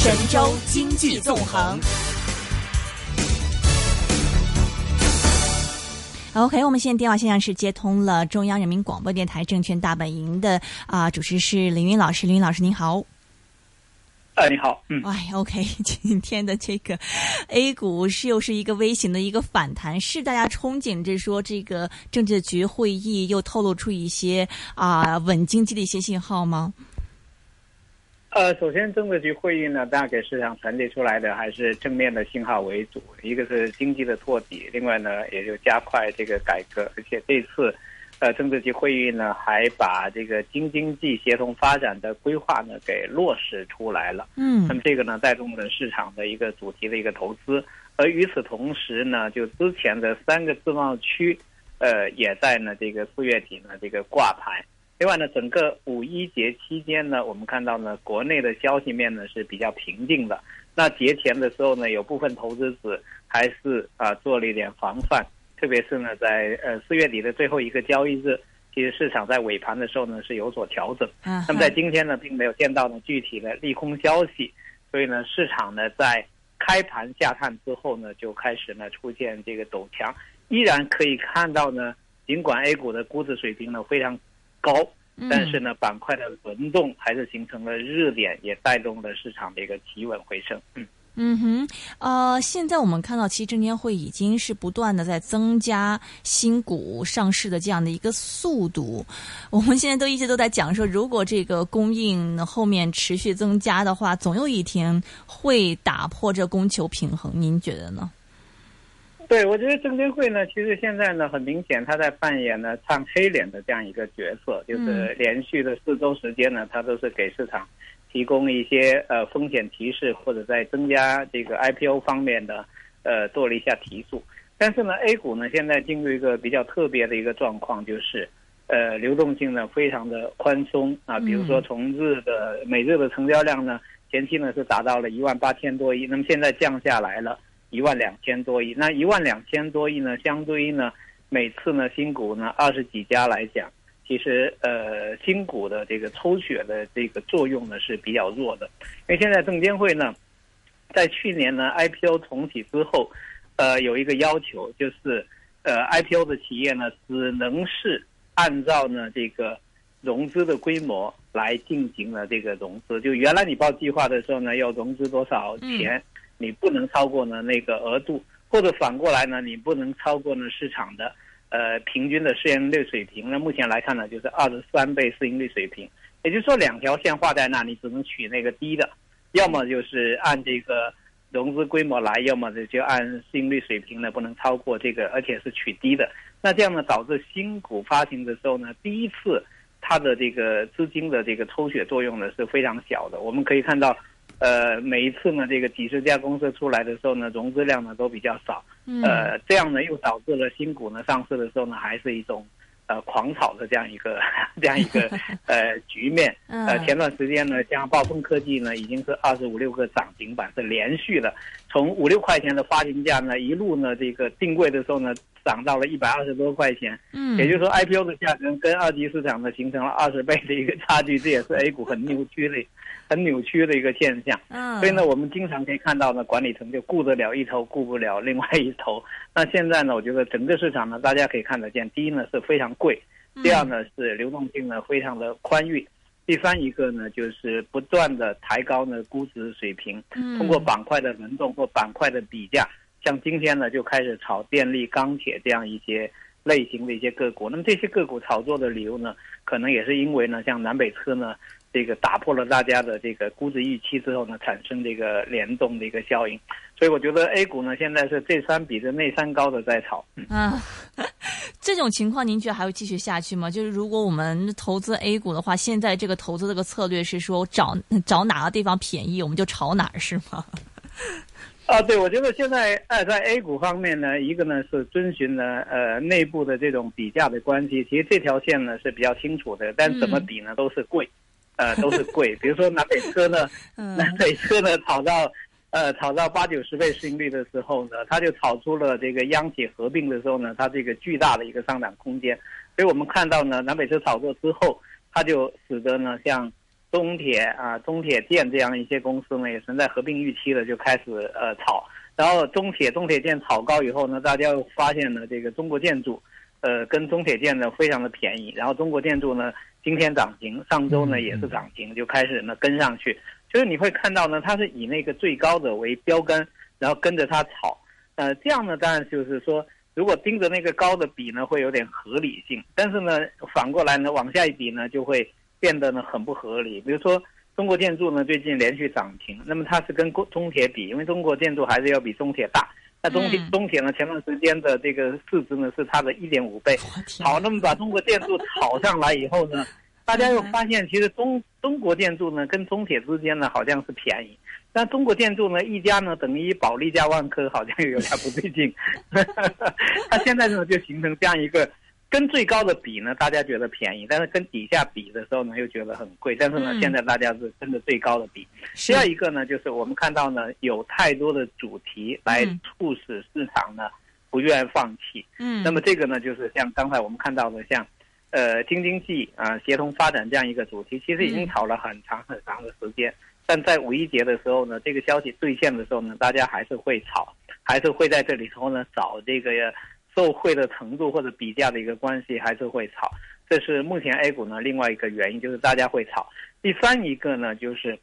神州经济纵横。OK，我们现在电话线上是接通了中央人民广播电台证券大本营的啊、主持是林云老师，林云老师您好。哎，你好，嗯，哎，OK，今天的这个 A 股是又是一个微型的一个反弹，是大家憧憬着说这个政治局会议又透露出一些啊、稳经济的一些信号吗？呃，首先政治局会议呢，大家给市场传递出来的还是正面的信号为主，一个是经济的托底，另外呢，也就加快这个改革，而且这次，呃，政治局会议呢，还把这个京津冀协同发展的规划呢给落实出来了。嗯那么这个呢，带动了市场的一个主题的一个投资，而与此同时呢，就之前的三个自贸区，呃，也在呢这个四月底呢这个挂牌。另外呢，整个五一节期间呢，我们看到呢，国内的消息面呢是比较平静的。那节前的时候呢，有部分投资者还是啊、做了一点防范，特别是呢，在呃四月底的最后一个交易日，其实市场在尾盘的时候呢是有所调整。嗯那么在今天呢，并没有见到呢具体的利空消息，所以呢，市场呢在开盘下探之后呢，就开始呢出现这个陡强，依然可以看到呢，尽管 A 股的估值水平呢非常高，但是呢，板块的轮动还是形成了热点，也带动了市场的一个企稳回升。嗯。嗯哼，呃，现在我们看到，其实证监会已经是不断的在增加新股上市的这样的一个速度。我们现在都一直都在讲说，如果这个供应后面持续增加的话，总有一天会打破这供求平衡。您觉得呢？对，我觉得证监会呢，其实现在呢，很明显他在扮演呢唱黑脸的这样一个角色，就是连续的四周时间呢，他都是给市场提供一些呃风险提示，或者在增加这个 IPO 方面的呃做了一下提速。但是呢，A 股呢现在进入一个比较特别的一个状况，就是呃流动性呢非常的宽松啊，比如说从日的每日的成交量呢，前期呢是达到了一万八千多亿，那么现在降下来了。一万两千多亿，那一万两千多亿呢，相对于呢每次呢新股呢二十几家来讲，其实呃新股的这个抽血的这个作用呢是比较弱的，因为现在证监会呢在去年呢 IPO 重启之后，呃有一个要求就是呃 IPO 的企业呢只能是按照呢这个融资的规模来进行了这个融资，就原来你报计划的时候呢要融资多少钱。你不能超过呢那个额度，或者反过来呢，你不能超过呢市场的呃平均的市盈率水平。那目前来看呢，就是二十三倍市盈率水平，也就是说两条线画在那，你只能取那个低的，要么就是按这个融资规模来，要么就按市盈率水平呢不能超过这个，而且是取低的。那这样呢，导致新股发行的时候呢，第一次它的这个资金的这个抽血作用呢是非常小的。我们可以看到。呃，每一次呢，这个几十家公司出来的时候呢，融资量呢都比较少，呃，这样呢又导致了新股呢上市的时候呢，还是一种呃狂炒的这样一个 这样一个呃局面。呃，前段时间呢，像暴风科技呢，已经是二十五六个涨停板是连续的，从五六块钱的发行价呢，一路呢这个定位的时候呢，涨到了一百二十多块钱。嗯，也就是说，IPO 的价格跟二级市场呢形成了二十倍的一个差距，这也是 A 股很扭曲的。很扭曲的一个现象，嗯，所以呢，我们经常可以看到呢，管理层就顾得了一头，顾不了另外一头。那现在呢，我觉得整个市场呢，大家可以看得见，第一呢是非常贵，第二呢是流动性呢非常的宽裕，第三一个呢就是不断的抬高呢估值水平，通过板块的轮动或板块的比价，像今天呢就开始炒电力、钢铁这样一些类型的一些个股。那么这些个股炒作的理由呢，可能也是因为呢，像南北车呢。这个打破了大家的这个估值预期之后呢，产生这个联动的一个效应，所以我觉得 A 股呢现在是这三比着那三高的在炒。啊，这种情况您觉得还会继续下去吗？就是如果我们投资 A 股的话，现在这个投资这个策略是说找找哪个地方便宜我们就炒哪儿是吗？啊，对，我觉得现在呃，在 A 股方面呢，一个呢是遵循了呃内部的这种比价的关系，其实这条线呢是比较清楚的，但怎么比呢都是贵，呃都是贵。比如说南北车呢，南北车呢炒到呃炒到八九十倍市盈率的时候呢，它就炒出了这个央企合并的时候呢，它这个巨大的一个上涨空间。所以我们看到呢，南北车炒作之后，它就使得呢像中铁啊、中铁建这样一些公司呢，也存在合并预期的，就开始呃炒。然后中铁、中铁建炒高以后呢，大家又发现呢，这个中国建筑，呃，跟中铁建呢非常的便宜。然后中国建筑呢今天涨停，上周呢也是涨停，就开始呢跟上去。就是你会看到呢，它是以那个最高的为标杆，然后跟着它炒。呃，这样呢，当然就是说，如果盯着那个高的比呢，会有点合理性。但是呢，反过来呢，往下一比呢，就会变得呢很不合理。比如说。中国建筑呢，最近连续涨停，那么它是跟中铁比，因为中国建筑还是要比中铁大。那中铁中铁呢，前段时间的这个市值呢是它的一点五倍。好，那么把中国建筑炒上来以后呢，大家又发现其实中中国建筑呢跟中铁之间呢好像是便宜，但中国建筑呢一家呢等于保利加万科，好像有点不对劲。它现在呢就形成这样一个。跟最高的比呢，大家觉得便宜，但是跟底下比的时候呢，又觉得很贵。但是呢，现在大家是跟着最高的比。第二一个呢，就是我们看到呢，有太多的主题来促使市场呢不愿放弃。嗯。那么这个呢，就是像刚才我们看到的，像呃京津冀啊协同发展这样一个主题，其实已经炒了很长很长的时间。但在五一节的时候呢，这个消息兑现的时候呢，大家还是会炒，还是会在这里头呢找这个。受惠的程度或者比价的一个关系还是会炒，这是目前 A 股呢另外一个原因，就是大家会炒。第三一个呢，就是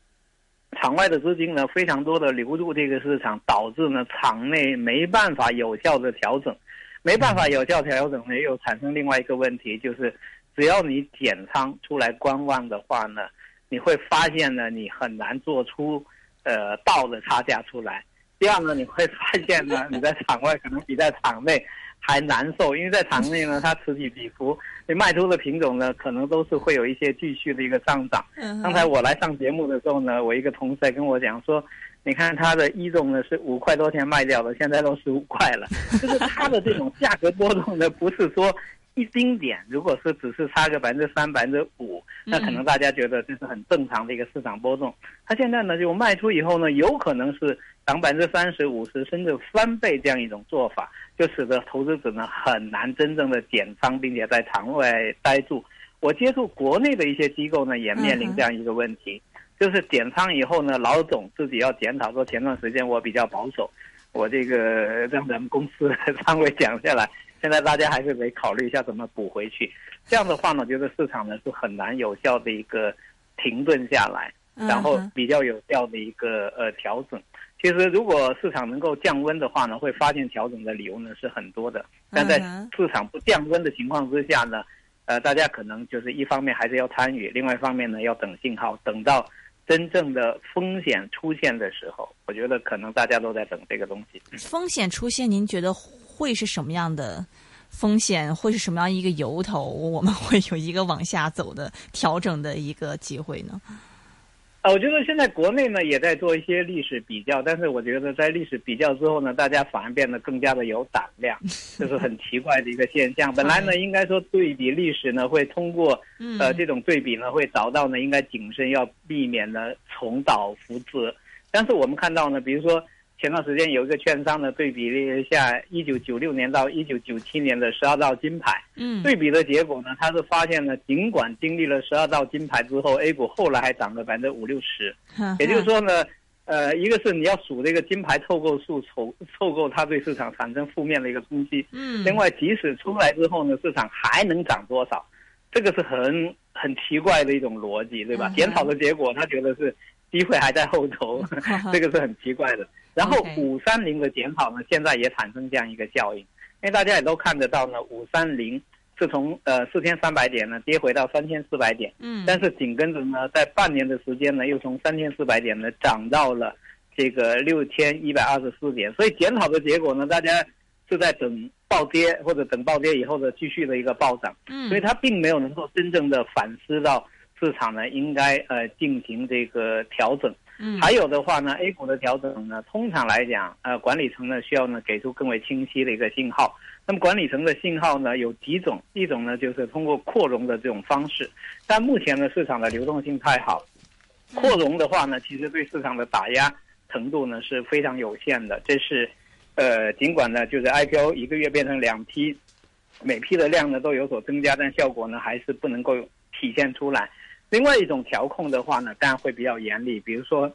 场外的资金呢非常多的流入这个市场，导致呢场内没办法有效的调整，没办法有效调整呢又产生另外一个问题，就是只要你减仓出来观望的话呢，你会发现呢你很难做出呃倒的差价出来。第二呢，你会发现呢你在场外可能比在场内。还难受，因为在场内呢，它此起彼伏，你卖出的品种呢，可能都是会有一些继续的一个上涨。刚才我来上节目的时候呢，我一个同事在跟我讲说，你看它的一种呢是五块多钱卖掉的，现在都十五块了，就是它的这种价格波动呢，不是说一丁点，如果是只是差个百分之三、百分之五，那可能大家觉得这是很正常的一个市场波动。它现在呢，就卖出以后呢，有可能是涨百分之三十五十，甚至翻倍这样一种做法。就使得投资者呢很难真正的减仓，并且在场外待住。我接触国内的一些机构呢，也面临这样一个问题，就是减仓以后呢，老总自己要检讨说，前段时间我比较保守，我这个 让咱们公司的仓位降下来，现在大家还是得考虑一下怎么补回去。这样的话呢，觉得市场呢是很难有效的一个停顿下来，然后比较有效的一个呃调整。其实，如果市场能够降温的话呢，会发现调整的理由呢是很多的。但在市场不降温的情况之下呢，呃，大家可能就是一方面还是要参与，另外一方面呢要等信号，等到真正的风险出现的时候，我觉得可能大家都在等这个东西。风险出现，您觉得会是什么样的风险？会是什么样一个由头？我们会有一个往下走的调整的一个机会呢？啊，我觉得现在国内呢也在做一些历史比较，但是我觉得在历史比较之后呢，大家反而变得更加的有胆量，这是很奇怪的一个现象。本来呢，应该说对比历史呢，会通过呃这种对比呢，会找到呢应该谨慎，要避免呢重蹈覆辙。但是我们看到呢，比如说。前段时间有一个券商呢，对比了一下一九九六年到一九九七年的十二道金牌，嗯，对比的结果呢，他是发现呢，尽管经历了十二道金牌之后，A 股后来还涨了百分之五六十，也就是说呢，呃，一个是你要数这个金牌凑够数，凑凑够它对市场产生负面的一个冲击，嗯，另外即使出来之后呢，市场还能涨多少，这个是很很奇怪的一种逻辑，对吧？检讨的结果，他觉得是机会还在后头，这个是很奇怪的。然后五三零的检讨呢，现在也产生这样一个效应，因为大家也都看得到呢，五三零是从呃四千三百点呢跌回到三千四百点，嗯，但是紧跟着呢，在半年的时间呢，又从三千四百点呢涨到了这个六千一百二十四点，所以检讨的结果呢，大家是在等暴跌或者等暴跌以后的继续的一个暴涨，嗯，所以它并没有能够真正的反思到市场呢应该呃进行这个调整。嗯，还有的话呢，A 股的调整呢，通常来讲，呃，管理层呢需要呢给出更为清晰的一个信号。那么管理层的信号呢有几种，一种呢就是通过扩容的这种方式，但目前呢市场的流动性太好，扩容的话呢，其实对市场的打压程度呢是非常有限的。这是，呃，尽管呢就是 IPO 一个月变成两批，每批的量呢都有所增加，但效果呢还是不能够体现出来。另外一种调控的话呢，当然会比较严厉，比如说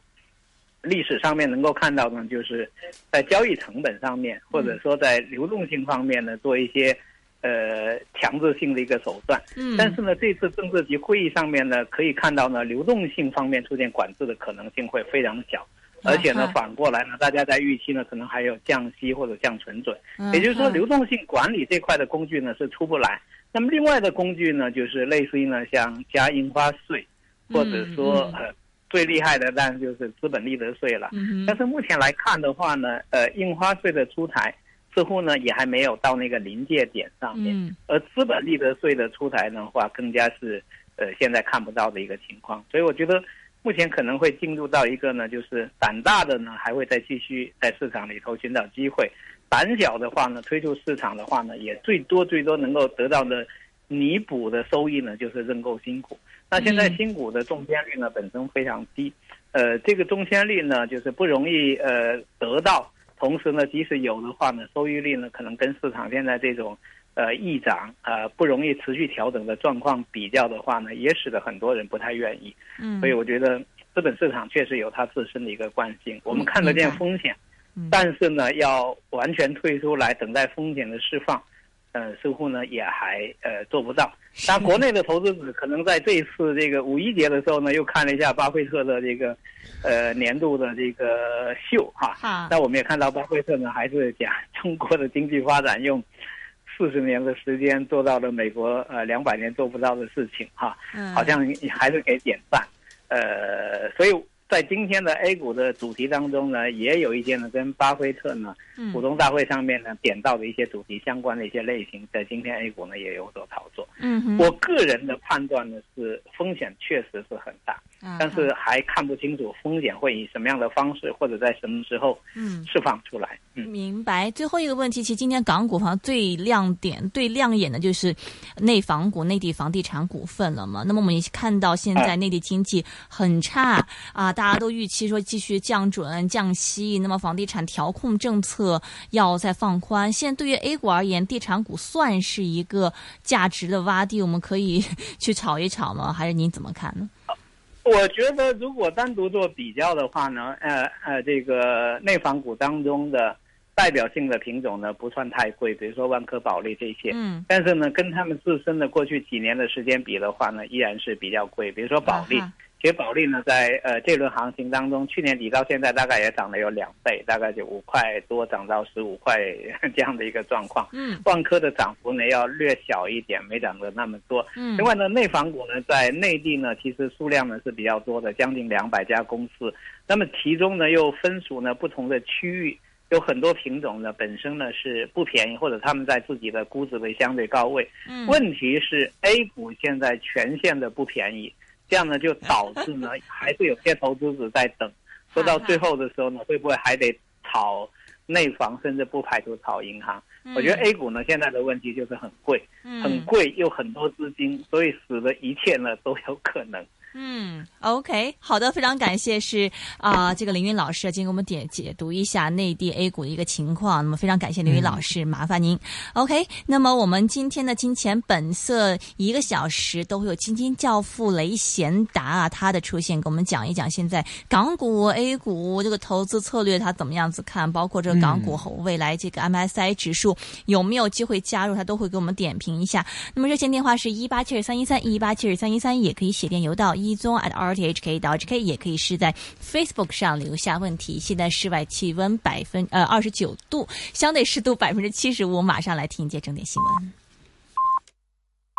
历史上面能够看到呢，就是在交易成本上面，或者说在流动性方面呢，做一些呃强制性的一个手段。嗯，但是呢，这次政治局会议上面呢，可以看到呢，流动性方面出现管制的可能性会非常小。而且呢，反过来呢，大家在预期呢，可能还有降息或者降存准，也就是说，流动性管理这块的工具呢是出不来。那么另外的工具呢，就是类似于呢，像加印花税，或者说呃最厉害的，当然就是资本利得税了。但是目前来看的话呢，呃，印花税的出台似乎呢也还没有到那个临界点上面，而资本利得税的出台的话，更加是呃现在看不到的一个情况。所以我觉得。目前可能会进入到一个呢，就是胆大的呢，还会再继续在市场里头寻找机会；胆小的话呢，推出市场的话呢，也最多最多能够得到的弥补的收益呢，就是认购新股。那现在新股的中签率呢，本身非常低，呃，这个中签率呢，就是不容易呃得到，同时呢，即使有的话呢，收益率呢，可能跟市场现在这种。呃，易涨呃不容易持续调整的状况比较的话呢，也使得很多人不太愿意。嗯，所以我觉得资本市场确实有它自身的一个惯性。我们看得见风险，但是呢，要完全退出来等待风险的释放，呃，似乎呢也还呃做不到。但，国内的投资者可能在这一次这个五一节的时候呢，又看了一下巴菲特的这个呃年度的这个秀哈。那我们也看到巴菲特呢，还是讲中国的经济发展用。四十年的时间做到了美国呃两百年做不到的事情哈，好像还是给点赞，呃，所以在今天的 A 股的主题当中呢，也有一些呢跟巴菲特呢股东大会上面呢点到的一些主题相关的一些类型，在今天 A 股呢也有所炒作。嗯，我个人的判断呢是风险确实是很大。但是还看不清楚风险会以什么样的方式或者在什么时候嗯释放出来。嗯，明白。最后一个问题，其实今天港股好像最亮点、最亮眼的就是内房股、内地房地产股份了嘛。那么我们也看到现在内地经济很差啊，大家都预期说继续降准、降息，那么房地产调控政策要再放宽。现在对于 A 股而言，地产股算是一个价值的洼地，我们可以 去炒一炒吗？还是您怎么看呢？我觉得，如果单独做比较的话呢，呃呃，这个内房股当中的代表性的品种呢，不算太贵，比如说万科、保利这些。嗯。但是呢，跟他们自身的过去几年的时间比的话呢，依然是比较贵。比如说保利。其实保利呢，在呃这轮行情当中，去年底到现在大概也涨了有两倍，大概就五块多涨到十五块这样的一个状况。嗯，万科的涨幅呢要略小一点，没涨得那么多。嗯，另外呢，内房股呢在内地呢其实数量呢是比较多的，将近两百家公司。那么其中呢又分属呢不同的区域，有很多品种呢本身呢是不便宜，或者他们在自己的估值的相对高位。嗯，问题是 A 股现在全线的不便宜。这样呢，就导致呢，还是有些投资者在等，说到最后的时候呢，会不会还得炒内房，甚至不排除炒银行？我觉得 A 股呢，现在的问题就是很贵，很贵又很多资金，所以使得一切呢都有可能。嗯，OK，好的，非常感谢，是啊，这个凌云老师今天给我们点解读一下内地 A 股的一个情况。那么非常感谢凌云老师，麻烦您。OK，那么我们今天的金钱本色一个小时都会有基金教父雷贤达啊，他的出现，给我们讲一讲现在港股、A 股这个投资策略他怎么样子看，包括这个港股和未来这个 MSI 指数有没有机会加入，他都会给我们点评一下。那么热线电话是一八七二三一三一八七二三一三，也可以写电邮到。一宗 at rthk 到 hk 也可以是在 Facebook 上留下问题。现在室外气温百分呃二十九度，相对湿度百分之七十五。马上来听一节整点新闻。